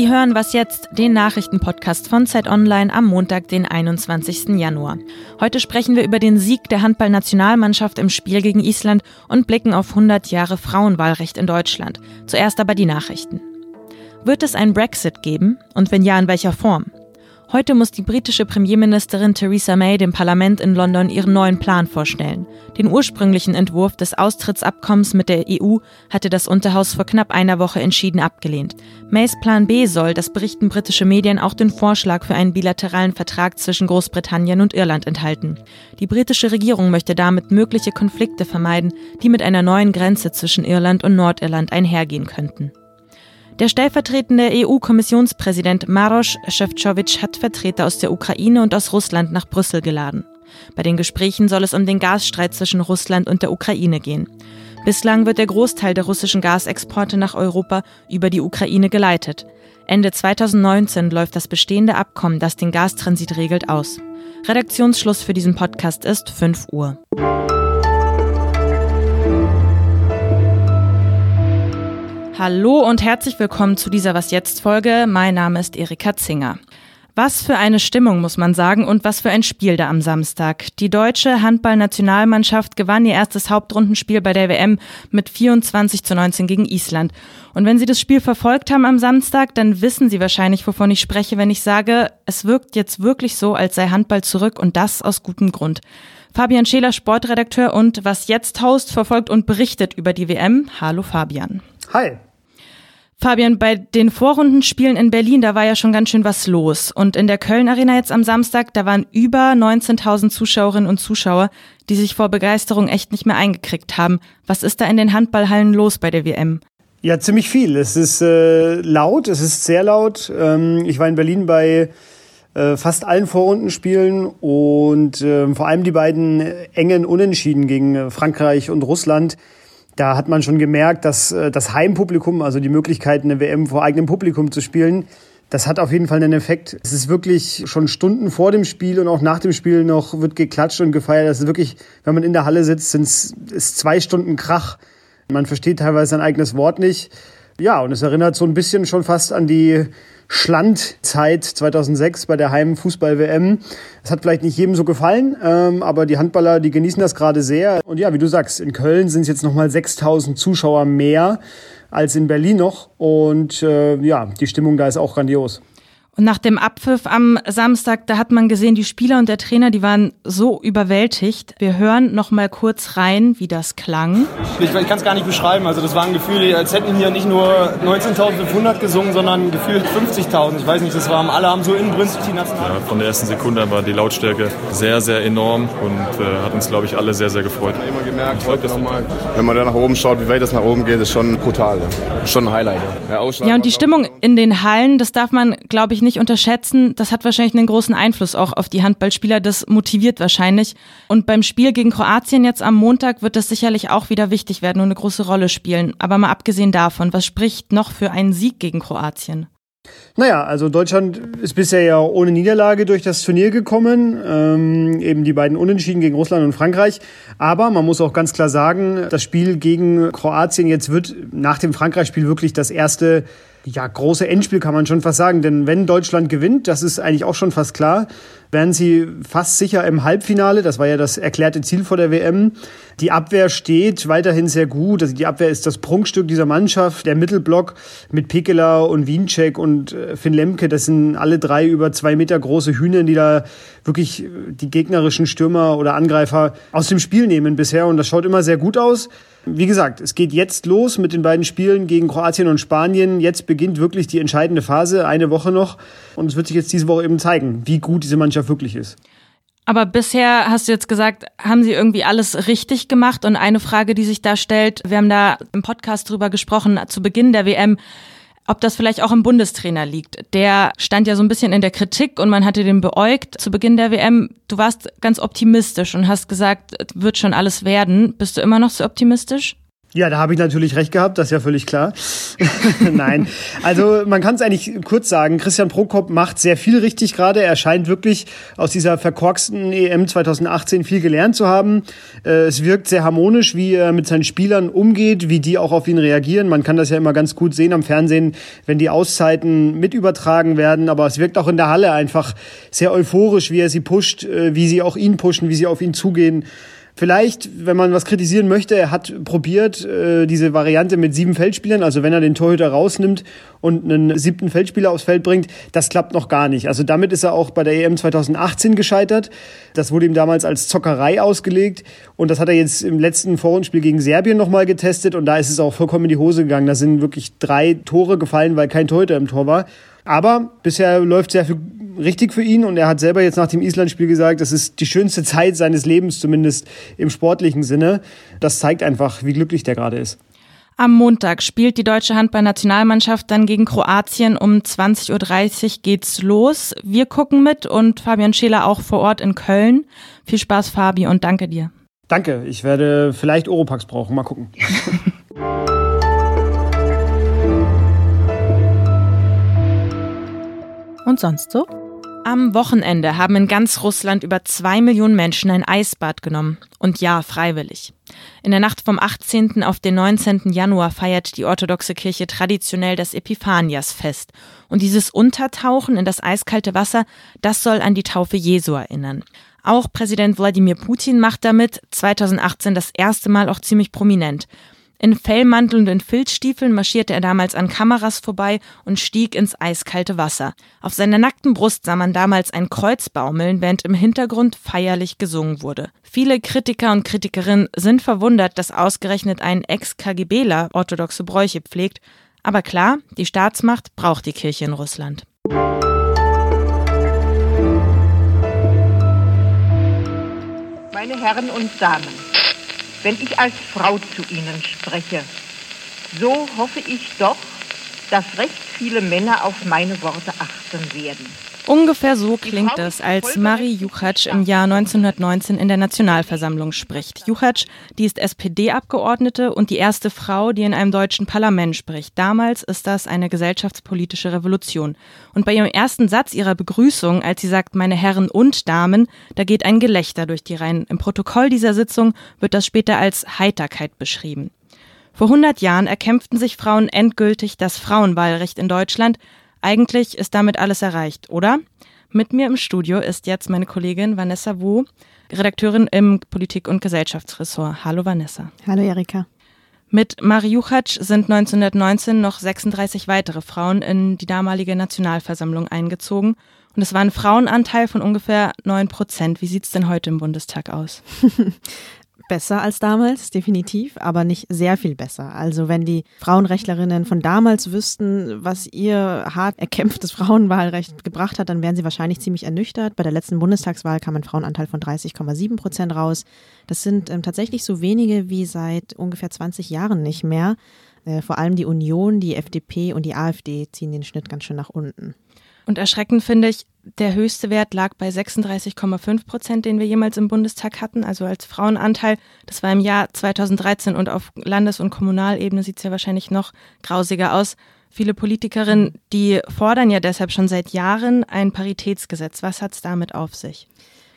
Sie hören was jetzt, den Nachrichtenpodcast von Zeit Online am Montag, den 21. Januar. Heute sprechen wir über den Sieg der Handballnationalmannschaft im Spiel gegen Island und blicken auf 100 Jahre Frauenwahlrecht in Deutschland. Zuerst aber die Nachrichten. Wird es ein Brexit geben? Und wenn ja, in welcher Form? Heute muss die britische Premierministerin Theresa May dem Parlament in London ihren neuen Plan vorstellen. Den ursprünglichen Entwurf des Austrittsabkommens mit der EU hatte das Unterhaus vor knapp einer Woche entschieden abgelehnt. Mays Plan B soll, das berichten britische Medien, auch den Vorschlag für einen bilateralen Vertrag zwischen Großbritannien und Irland enthalten. Die britische Regierung möchte damit mögliche Konflikte vermeiden, die mit einer neuen Grenze zwischen Irland und Nordirland einhergehen könnten. Der stellvertretende EU-Kommissionspräsident Maros Šefčovič hat Vertreter aus der Ukraine und aus Russland nach Brüssel geladen. Bei den Gesprächen soll es um den Gasstreit zwischen Russland und der Ukraine gehen. Bislang wird der Großteil der russischen Gasexporte nach Europa über die Ukraine geleitet. Ende 2019 läuft das bestehende Abkommen, das den Gastransit regelt, aus. Redaktionsschluss für diesen Podcast ist 5 Uhr. Hallo und herzlich willkommen zu dieser Was jetzt Folge. Mein Name ist Erika Zinger. Was für eine Stimmung, muss man sagen, und was für ein Spiel da am Samstag. Die deutsche Handballnationalmannschaft gewann ihr erstes Hauptrundenspiel bei der WM mit 24 zu 19 gegen Island. Und wenn Sie das Spiel verfolgt haben am Samstag, dann wissen Sie wahrscheinlich, wovon ich spreche, wenn ich sage, es wirkt jetzt wirklich so, als sei Handball zurück und das aus gutem Grund. Fabian Scheler, Sportredakteur und Was jetzt Host, verfolgt und berichtet über die WM. Hallo Fabian. Hi. Fabian, bei den Vorrundenspielen in Berlin, da war ja schon ganz schön was los. Und in der Köln Arena jetzt am Samstag, da waren über 19.000 Zuschauerinnen und Zuschauer, die sich vor Begeisterung echt nicht mehr eingekriegt haben. Was ist da in den Handballhallen los bei der WM? Ja, ziemlich viel. Es ist äh, laut, es ist sehr laut. Ähm, ich war in Berlin bei äh, fast allen Vorrundenspielen und äh, vor allem die beiden engen Unentschieden gegen Frankreich und Russland da hat man schon gemerkt, dass äh, das Heimpublikum, also die Möglichkeit, eine WM vor eigenem Publikum zu spielen, das hat auf jeden Fall einen Effekt. Es ist wirklich schon Stunden vor dem Spiel und auch nach dem Spiel noch wird geklatscht und gefeiert. Das ist wirklich, wenn man in der Halle sitzt, sind es zwei Stunden Krach. Man versteht teilweise sein eigenes Wort nicht. Ja, und es erinnert so ein bisschen schon fast an die Schlandzeit 2006 bei der Heimfußball-WM. Es hat vielleicht nicht jedem so gefallen, ähm, aber die Handballer, die genießen das gerade sehr. Und ja, wie du sagst, in Köln sind es jetzt nochmal 6000 Zuschauer mehr als in Berlin noch. Und äh, ja, die Stimmung da ist auch grandios. Und nach dem Abpfiff am Samstag, da hat man gesehen, die Spieler und der Trainer, die waren so überwältigt. Wir hören noch mal kurz rein, wie das klang. Ich, ich kann es gar nicht beschreiben. Also das war ein Gefühl, als hätten hier nicht nur 19.500 gesungen, sondern gefühlt 50.000. Ich weiß nicht, das war, alle haben so inbrünstig die National. Ja, von der ersten Sekunde an war die Lautstärke sehr, sehr enorm und äh, hat uns, glaube ich, alle sehr, sehr gefreut. Ich immer gemerkt, heute nochmal, wenn man da nach oben schaut, wie weit das nach oben geht, ist schon brutal. Ja. Schon ein Highlight. Ja, ja und die Stimmung in den Hallen, das darf man, glaube ich, nicht unterschätzen. Das hat wahrscheinlich einen großen Einfluss auch auf die Handballspieler. Das motiviert wahrscheinlich. Und beim Spiel gegen Kroatien jetzt am Montag wird das sicherlich auch wieder wichtig werden und eine große Rolle spielen. Aber mal abgesehen davon, was spricht noch für einen Sieg gegen Kroatien? Naja, also Deutschland ist bisher ja ohne Niederlage durch das Turnier gekommen, ähm, eben die beiden Unentschieden gegen Russland und Frankreich. Aber man muss auch ganz klar sagen, das Spiel gegen Kroatien jetzt wird nach dem Frankreich-Spiel wirklich das erste ja, große Endspiel kann man schon fast sagen. Denn wenn Deutschland gewinnt, das ist eigentlich auch schon fast klar, wären sie fast sicher im Halbfinale. Das war ja das erklärte Ziel vor der WM. Die Abwehr steht weiterhin sehr gut. Also die Abwehr ist das Prunkstück dieser Mannschaft. Der Mittelblock mit Pekela und Wiencheck und äh, Finn Lemke, das sind alle drei über zwei Meter große Hühner, die da wirklich die gegnerischen Stürmer oder Angreifer aus dem Spiel nehmen bisher. Und das schaut immer sehr gut aus. Wie gesagt, es geht jetzt los mit den beiden Spielen gegen Kroatien und Spanien. Jetzt beginnt wirklich die entscheidende Phase, eine Woche noch. Und es wird sich jetzt diese Woche eben zeigen, wie gut diese Mannschaft wirklich ist. Aber bisher hast du jetzt gesagt, haben sie irgendwie alles richtig gemacht? Und eine Frage, die sich da stellt, wir haben da im Podcast drüber gesprochen, zu Beginn der WM, ob das vielleicht auch im Bundestrainer liegt. Der stand ja so ein bisschen in der Kritik und man hatte den beäugt zu Beginn der WM. Du warst ganz optimistisch und hast gesagt, wird schon alles werden. Bist du immer noch so optimistisch? Ja, da habe ich natürlich recht gehabt, das ist ja völlig klar. Nein, also man kann es eigentlich kurz sagen, Christian Prokop macht sehr viel richtig gerade. Er scheint wirklich aus dieser verkorksten EM 2018 viel gelernt zu haben. Äh, es wirkt sehr harmonisch, wie er mit seinen Spielern umgeht, wie die auch auf ihn reagieren. Man kann das ja immer ganz gut sehen am Fernsehen, wenn die Auszeiten mit übertragen werden. Aber es wirkt auch in der Halle einfach sehr euphorisch, wie er sie pusht, äh, wie sie auch ihn pushen, wie sie auf ihn zugehen. Vielleicht, wenn man was kritisieren möchte, er hat probiert, äh, diese Variante mit sieben Feldspielern, also wenn er den Torhüter rausnimmt und einen siebten Feldspieler aufs Feld bringt, das klappt noch gar nicht. Also damit ist er auch bei der EM 2018 gescheitert. Das wurde ihm damals als Zockerei ausgelegt und das hat er jetzt im letzten Vorrundenspiel gegen Serbien nochmal getestet und da ist es auch vollkommen in die Hose gegangen. Da sind wirklich drei Tore gefallen, weil kein Torhüter im Tor war. Aber bisher läuft sehr viel richtig für ihn und er hat selber jetzt nach dem Island-Spiel gesagt, das ist die schönste Zeit seines Lebens, zumindest im sportlichen Sinne. Das zeigt einfach, wie glücklich der gerade ist. Am Montag spielt die deutsche Handballnationalmannschaft dann gegen Kroatien. Um 20.30 Uhr geht's los. Wir gucken mit und Fabian Scheler auch vor Ort in Köln. Viel Spaß, Fabi, und danke dir. Danke. Ich werde vielleicht Oropax brauchen. Mal gucken. Und sonst so? Am Wochenende haben in ganz Russland über zwei Millionen Menschen ein Eisbad genommen. Und ja, freiwillig. In der Nacht vom 18. auf den 19. Januar feiert die orthodoxe Kirche traditionell das Epiphanias-Fest. Und dieses Untertauchen in das eiskalte Wasser, das soll an die Taufe Jesu erinnern. Auch Präsident Wladimir Putin macht damit 2018 das erste Mal auch ziemlich prominent. In Fellmantel und in Filzstiefeln marschierte er damals an Kameras vorbei und stieg ins eiskalte Wasser. Auf seiner nackten Brust sah man damals ein Kreuz baumeln, während im Hintergrund feierlich gesungen wurde. Viele Kritiker und Kritikerinnen sind verwundert, dass ausgerechnet ein Ex-KGBler orthodoxe Bräuche pflegt. Aber klar, die Staatsmacht braucht die Kirche in Russland. Meine Herren und Damen, wenn ich als Frau zu Ihnen spreche, so hoffe ich doch, dass recht viele Männer auf meine Worte achten werden. Ungefähr so klingt es, als Marie Juchatsch im Jahr 1919 in der Nationalversammlung spricht. Juchatsch, die ist SPD-Abgeordnete und die erste Frau, die in einem deutschen Parlament spricht. Damals ist das eine gesellschaftspolitische Revolution. Und bei ihrem ersten Satz ihrer Begrüßung, als sie sagt, meine Herren und Damen, da geht ein Gelächter durch die Reihen. Im Protokoll dieser Sitzung wird das später als Heiterkeit beschrieben. Vor 100 Jahren erkämpften sich Frauen endgültig das Frauenwahlrecht in Deutschland, eigentlich ist damit alles erreicht, oder? Mit mir im Studio ist jetzt meine Kollegin Vanessa Wu, Redakteurin im Politik- und Gesellschaftsressort. Hallo Vanessa. Hallo Erika. Mit Mari Juchatsch sind 1919 noch 36 weitere Frauen in die damalige Nationalversammlung eingezogen. Und es war ein Frauenanteil von ungefähr 9 Prozent. Wie sieht es denn heute im Bundestag aus? besser als damals, definitiv, aber nicht sehr viel besser. Also wenn die Frauenrechtlerinnen von damals wüssten, was ihr hart erkämpftes Frauenwahlrecht gebracht hat, dann wären sie wahrscheinlich ziemlich ernüchtert. Bei der letzten Bundestagswahl kam ein Frauenanteil von 30,7 Prozent raus. Das sind ähm, tatsächlich so wenige wie seit ungefähr 20 Jahren nicht mehr. Äh, vor allem die Union, die FDP und die AfD ziehen den Schnitt ganz schön nach unten. Und erschreckend finde ich, der höchste Wert lag bei 36,5 Prozent, den wir jemals im Bundestag hatten, also als Frauenanteil. Das war im Jahr 2013 und auf Landes- und Kommunalebene sieht es ja wahrscheinlich noch grausiger aus. Viele Politikerinnen, die fordern ja deshalb schon seit Jahren ein Paritätsgesetz. Was hat es damit auf sich?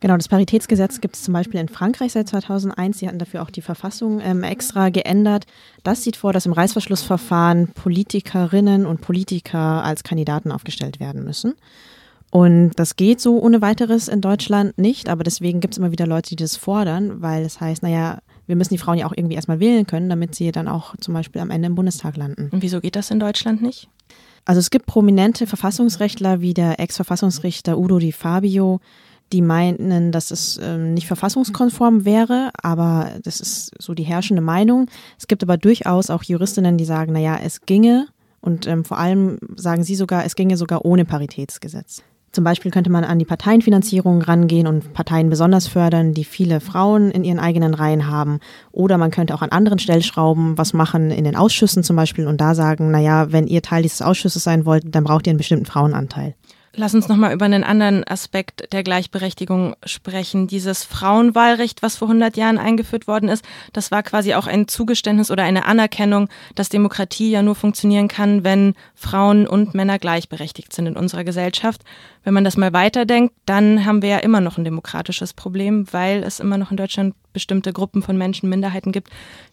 Genau, das Paritätsgesetz gibt es zum Beispiel in Frankreich seit 2001. Sie hatten dafür auch die Verfassung ähm, extra geändert. Das sieht vor, dass im Reißverschlussverfahren Politikerinnen und Politiker als Kandidaten aufgestellt werden müssen. Und das geht so ohne weiteres in Deutschland nicht, aber deswegen gibt es immer wieder Leute, die das fordern, weil es heißt, naja, wir müssen die Frauen ja auch irgendwie erstmal wählen können, damit sie dann auch zum Beispiel am Ende im Bundestag landen. Und wieso geht das in Deutschland nicht? Also es gibt prominente Verfassungsrechtler wie der Ex-Verfassungsrichter Udo Di Fabio, die meinten, dass es ähm, nicht verfassungskonform wäre, aber das ist so die herrschende Meinung. Es gibt aber durchaus auch Juristinnen, die sagen, naja, es ginge und ähm, vor allem sagen sie sogar, es ginge sogar ohne Paritätsgesetz. Zum Beispiel könnte man an die Parteienfinanzierung rangehen und Parteien besonders fördern, die viele Frauen in ihren eigenen Reihen haben. Oder man könnte auch an anderen Stellschrauben was machen, in den Ausschüssen zum Beispiel, und da sagen, naja, wenn ihr Teil dieses Ausschusses sein wollt, dann braucht ihr einen bestimmten Frauenanteil. Lass uns nochmal über einen anderen Aspekt der Gleichberechtigung sprechen. Dieses Frauenwahlrecht, was vor 100 Jahren eingeführt worden ist, das war quasi auch ein Zugeständnis oder eine Anerkennung, dass Demokratie ja nur funktionieren kann, wenn Frauen und Männer gleichberechtigt sind in unserer Gesellschaft. Wenn man das mal weiterdenkt, dann haben wir ja immer noch ein demokratisches Problem, weil es immer noch in Deutschland bestimmte Gruppen von Menschen, Minderheiten gibt,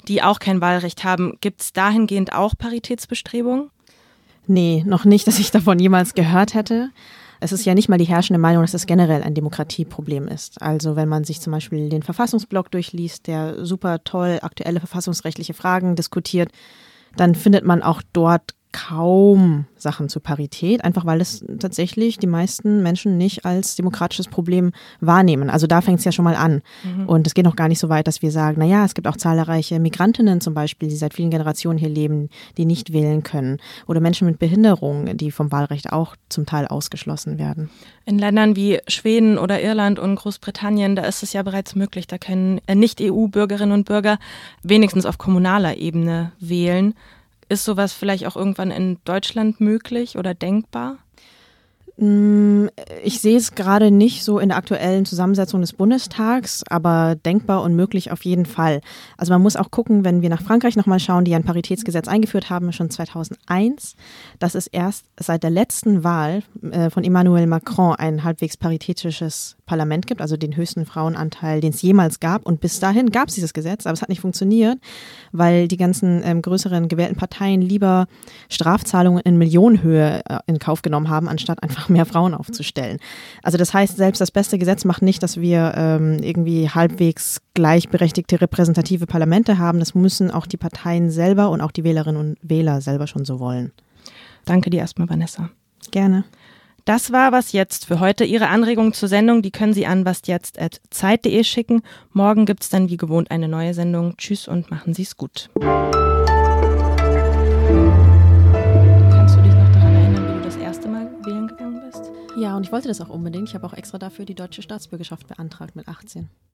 die auch kein Wahlrecht haben. Gibt es dahingehend auch Paritätsbestrebungen? Nee, noch nicht, dass ich davon jemals gehört hätte. Es ist ja nicht mal die herrschende Meinung, dass es generell ein Demokratieproblem ist. Also wenn man sich zum Beispiel den Verfassungsblock durchliest, der super toll aktuelle verfassungsrechtliche Fragen diskutiert, dann findet man auch dort kaum Sachen zur Parität, einfach weil es tatsächlich die meisten Menschen nicht als demokratisches Problem wahrnehmen. Also da fängt es ja schon mal an. Mhm. Und es geht noch gar nicht so weit, dass wir sagen, naja, es gibt auch zahlreiche Migrantinnen zum Beispiel, die seit vielen Generationen hier leben, die nicht wählen können. Oder Menschen mit Behinderung, die vom Wahlrecht auch zum Teil ausgeschlossen werden. In Ländern wie Schweden oder Irland und Großbritannien, da ist es ja bereits möglich, da können äh, Nicht-EU-Bürgerinnen und Bürger wenigstens auf kommunaler Ebene wählen. Ist sowas vielleicht auch irgendwann in Deutschland möglich oder denkbar? Mm, ich sehe es gerade nicht so in der aktuellen Zusammensetzung des Bundestags, aber denkbar und möglich auf jeden Fall. Also man muss auch gucken, wenn wir nach Frankreich nochmal schauen, die ein Paritätsgesetz eingeführt haben, schon 2001, dass es erst seit der letzten Wahl äh, von Emmanuel Macron ein halbwegs paritätisches Parlament gibt, also den höchsten Frauenanteil, den es jemals gab. Und bis dahin gab es dieses Gesetz, aber es hat nicht funktioniert, weil die ganzen ähm, größeren gewählten Parteien lieber Strafzahlungen in Millionenhöhe äh, in Kauf genommen haben, anstatt einfach mehr Frauen aufzustellen. Also das heißt, selbst das beste Gesetz macht nicht, dass wir ähm, irgendwie halbwegs gleichberechtigte repräsentative Parlamente haben. Das müssen auch die Parteien selber und auch die Wählerinnen und Wähler selber schon so wollen. Danke dir erstmal, Vanessa. Gerne. Das war was jetzt für heute. Ihre Anregungen zur Sendung, die können Sie an wasjetzt.zeit.de schicken. Morgen gibt es dann wie gewohnt eine neue Sendung. Tschüss und machen Sie es gut. Kannst du dich noch daran erinnern, wie du das erste Mal wählen gegangen bist? Ja, und ich wollte das auch unbedingt. Ich habe auch extra dafür die deutsche Staatsbürgerschaft beantragt mit 18.